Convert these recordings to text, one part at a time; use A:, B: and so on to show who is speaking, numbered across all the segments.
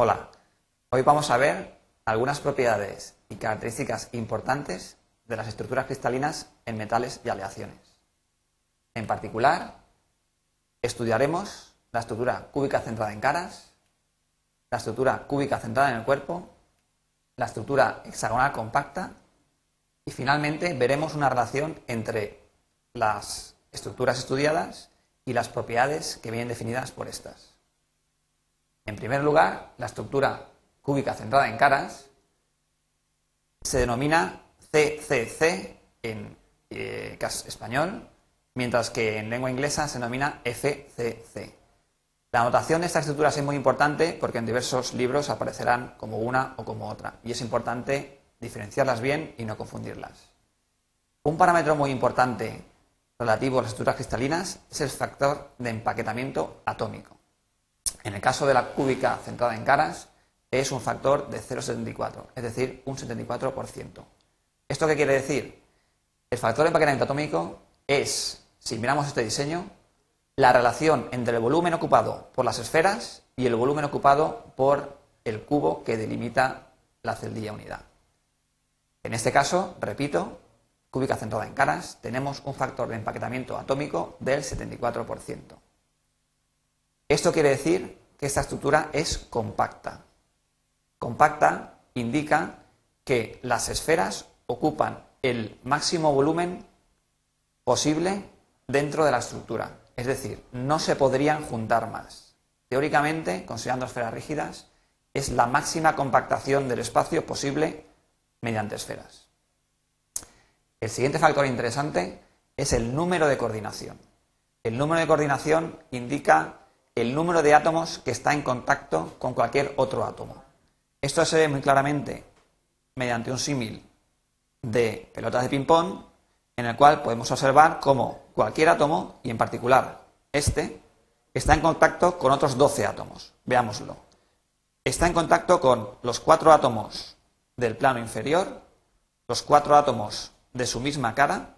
A: Hola, hoy vamos a ver algunas propiedades y características importantes de las estructuras cristalinas en metales y aleaciones. En particular, estudiaremos la estructura cúbica centrada en caras, la estructura cúbica centrada en el cuerpo, la estructura hexagonal compacta y finalmente veremos una relación entre las estructuras estudiadas y las propiedades que vienen definidas por estas. En primer lugar, la estructura cúbica centrada en caras se denomina CCC en eh, español, mientras que en lengua inglesa se denomina FCC. La notación de estas estructuras es muy importante porque en diversos libros aparecerán como una o como otra, y es importante diferenciarlas bien y no confundirlas. Un parámetro muy importante relativo a las estructuras cristalinas es el factor de empaquetamiento atómico. En el caso de la cúbica centrada en caras, es un factor de 0,74, es decir, un 74%. ¿Esto qué quiere decir? El factor de empaquetamiento atómico es, si miramos este diseño, la relación entre el volumen ocupado por las esferas y el volumen ocupado por el cubo que delimita la celdilla unidad. En este caso, repito, cúbica centrada en caras, tenemos un factor de empaquetamiento atómico del 74%. Esto quiere decir que esta estructura es compacta. Compacta indica que las esferas ocupan el máximo volumen posible dentro de la estructura. Es decir, no se podrían juntar más. Teóricamente, considerando esferas rígidas, es la máxima compactación del espacio posible mediante esferas. El siguiente factor interesante es el número de coordinación. El número de coordinación indica el número de átomos que está en contacto con cualquier otro átomo. Esto se ve muy claramente mediante un símil de pelotas de ping-pong, en el cual podemos observar cómo cualquier átomo, y en particular este, está en contacto con otros 12 átomos. Veámoslo. Está en contacto con los cuatro átomos del plano inferior, los cuatro átomos de su misma cara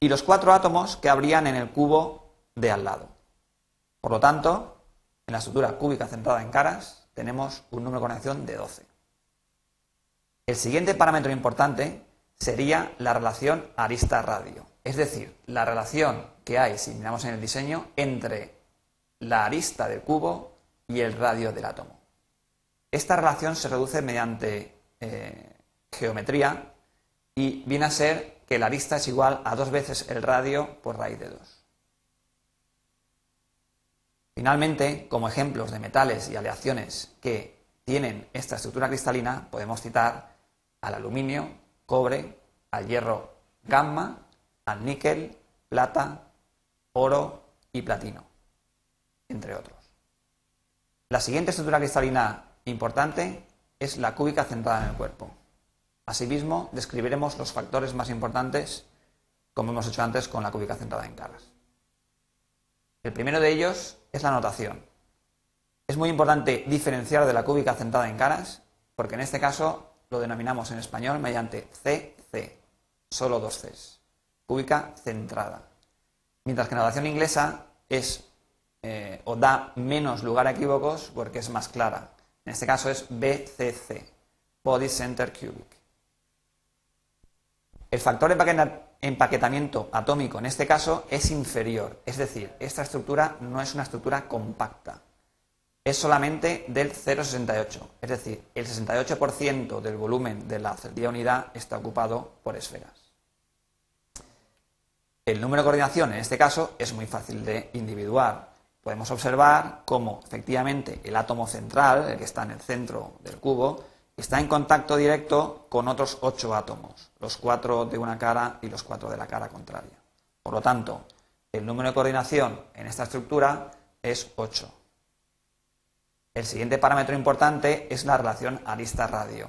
A: y los cuatro átomos que habrían en el cubo de al lado. Por lo tanto, en la estructura cúbica centrada en caras tenemos un número de conexión de 12. El siguiente parámetro importante sería la relación arista-radio, es decir, la relación que hay, si miramos en el diseño, entre la arista del cubo y el radio del átomo. Esta relación se reduce mediante eh, geometría y viene a ser que la arista es igual a dos veces el radio por raíz de 2. Finalmente, como ejemplos de metales y aleaciones que tienen esta estructura cristalina, podemos citar al aluminio, cobre, al hierro gamma, al níquel, plata, oro y platino, entre otros. La siguiente estructura cristalina importante es la cúbica centrada en el cuerpo. Asimismo, describiremos los factores más importantes, como hemos hecho antes con la cúbica centrada en caras. El primero de ellos es la notación. Es muy importante diferenciar de la cúbica centrada en caras, porque en este caso lo denominamos en español mediante CC, solo dos Cs, cúbica centrada. Mientras que la notación inglesa es eh, o da menos lugar a equívocos porque es más clara. En este caso es BCC, Body Center Cubic. El factor empaquetamiento atómico en este caso es inferior, es decir, esta estructura no es una estructura compacta, es solamente del 0,68, es decir, el 68% del volumen de la celdilla unidad está ocupado por esferas. El número de coordinación en este caso es muy fácil de individuar. Podemos observar cómo efectivamente el átomo central, el que está en el centro del cubo, está en contacto directo con otros ocho átomos, los cuatro de una cara y los cuatro de la cara contraria. Por lo tanto, el número de coordinación en esta estructura es 8. El siguiente parámetro importante es la relación arista-radio.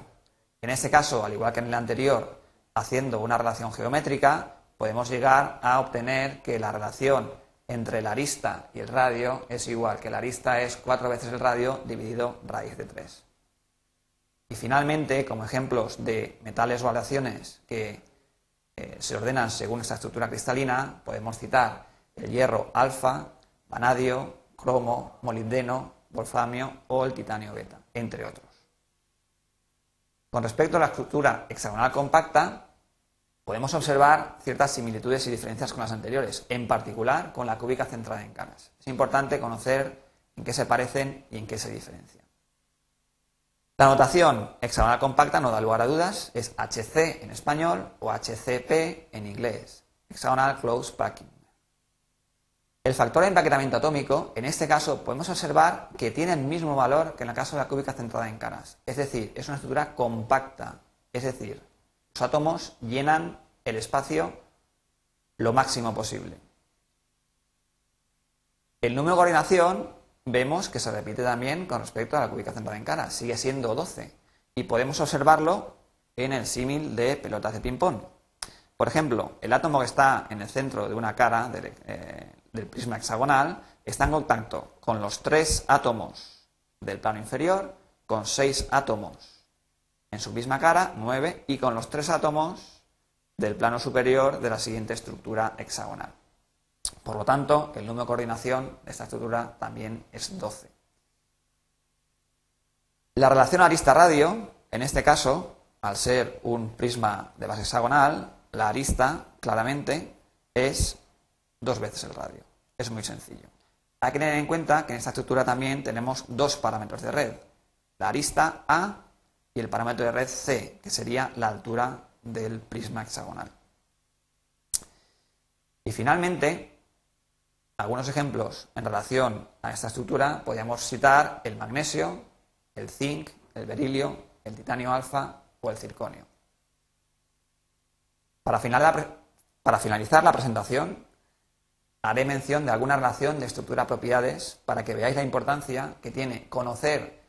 A: En este caso, al igual que en el anterior, haciendo una relación geométrica, podemos llegar a obtener que la relación entre la arista y el radio es igual, que la arista es cuatro veces el radio dividido raíz de 3. Y finalmente, como ejemplos de metales o aleaciones que eh, se ordenan según esta estructura cristalina, podemos citar el hierro alfa, vanadio, cromo, molibdeno wolframio o el titanio beta, entre otros. Con respecto a la estructura hexagonal compacta, podemos observar ciertas similitudes y diferencias con las anteriores, en particular con la cúbica centrada en caras. Es importante conocer en qué se parecen y en qué se diferencian. La notación hexagonal compacta, no da lugar a dudas, es HC en español o HCP en inglés, Hexagonal Close Packing. El factor de empaquetamiento atómico, en este caso, podemos observar que tiene el mismo valor que en el caso de la cúbica centrada en caras. Es decir, es una estructura compacta. Es decir, los átomos llenan el espacio lo máximo posible. El número de coordinación vemos que se repite también con respecto a la en caras. Sigue siendo 12. Y podemos observarlo en el símil de pelotas de ping-pong. Por ejemplo, el átomo que está en el centro de una cara de, eh, del prisma hexagonal está en contacto con los tres átomos del plano inferior, con seis átomos en su misma cara, nueve, y con los tres átomos del plano superior de la siguiente estructura hexagonal. Por lo tanto, el número de coordinación de esta estructura también es 12. La relación arista-radio, en este caso, al ser un prisma de base hexagonal, la arista claramente es dos veces el radio. Es muy sencillo. Hay que tener en cuenta que en esta estructura también tenemos dos parámetros de red, la arista A y el parámetro de red C, que sería la altura del prisma hexagonal. Y finalmente, algunos ejemplos en relación a esta estructura podríamos citar el magnesio, el zinc, el berilio, el titanio alfa o el circonio. Para, finalizar la presentación, haré mención de alguna relación de estructura-propiedades para que veáis la importancia que tiene conocer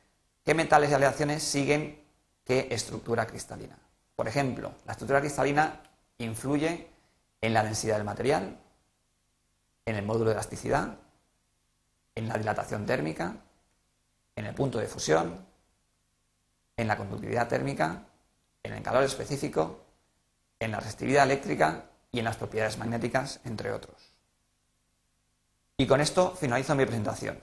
A: qué metales y aleaciones siguen qué estructura cristalina. Por ejemplo, la estructura cristalina influye en la densidad del material, en el módulo de elasticidad, en la dilatación térmica, en el punto de fusión, en la conductividad térmica, en el calor específico, en la resistividad eléctrica y en las propiedades magnéticas, entre otros. Y con esto finalizo mi presentación.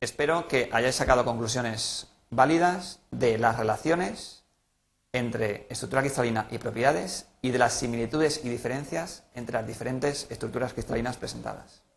A: Espero que hayáis sacado conclusiones válidas de las relaciones entre estructura cristalina y propiedades y de las similitudes y diferencias entre las diferentes estructuras cristalinas presentadas.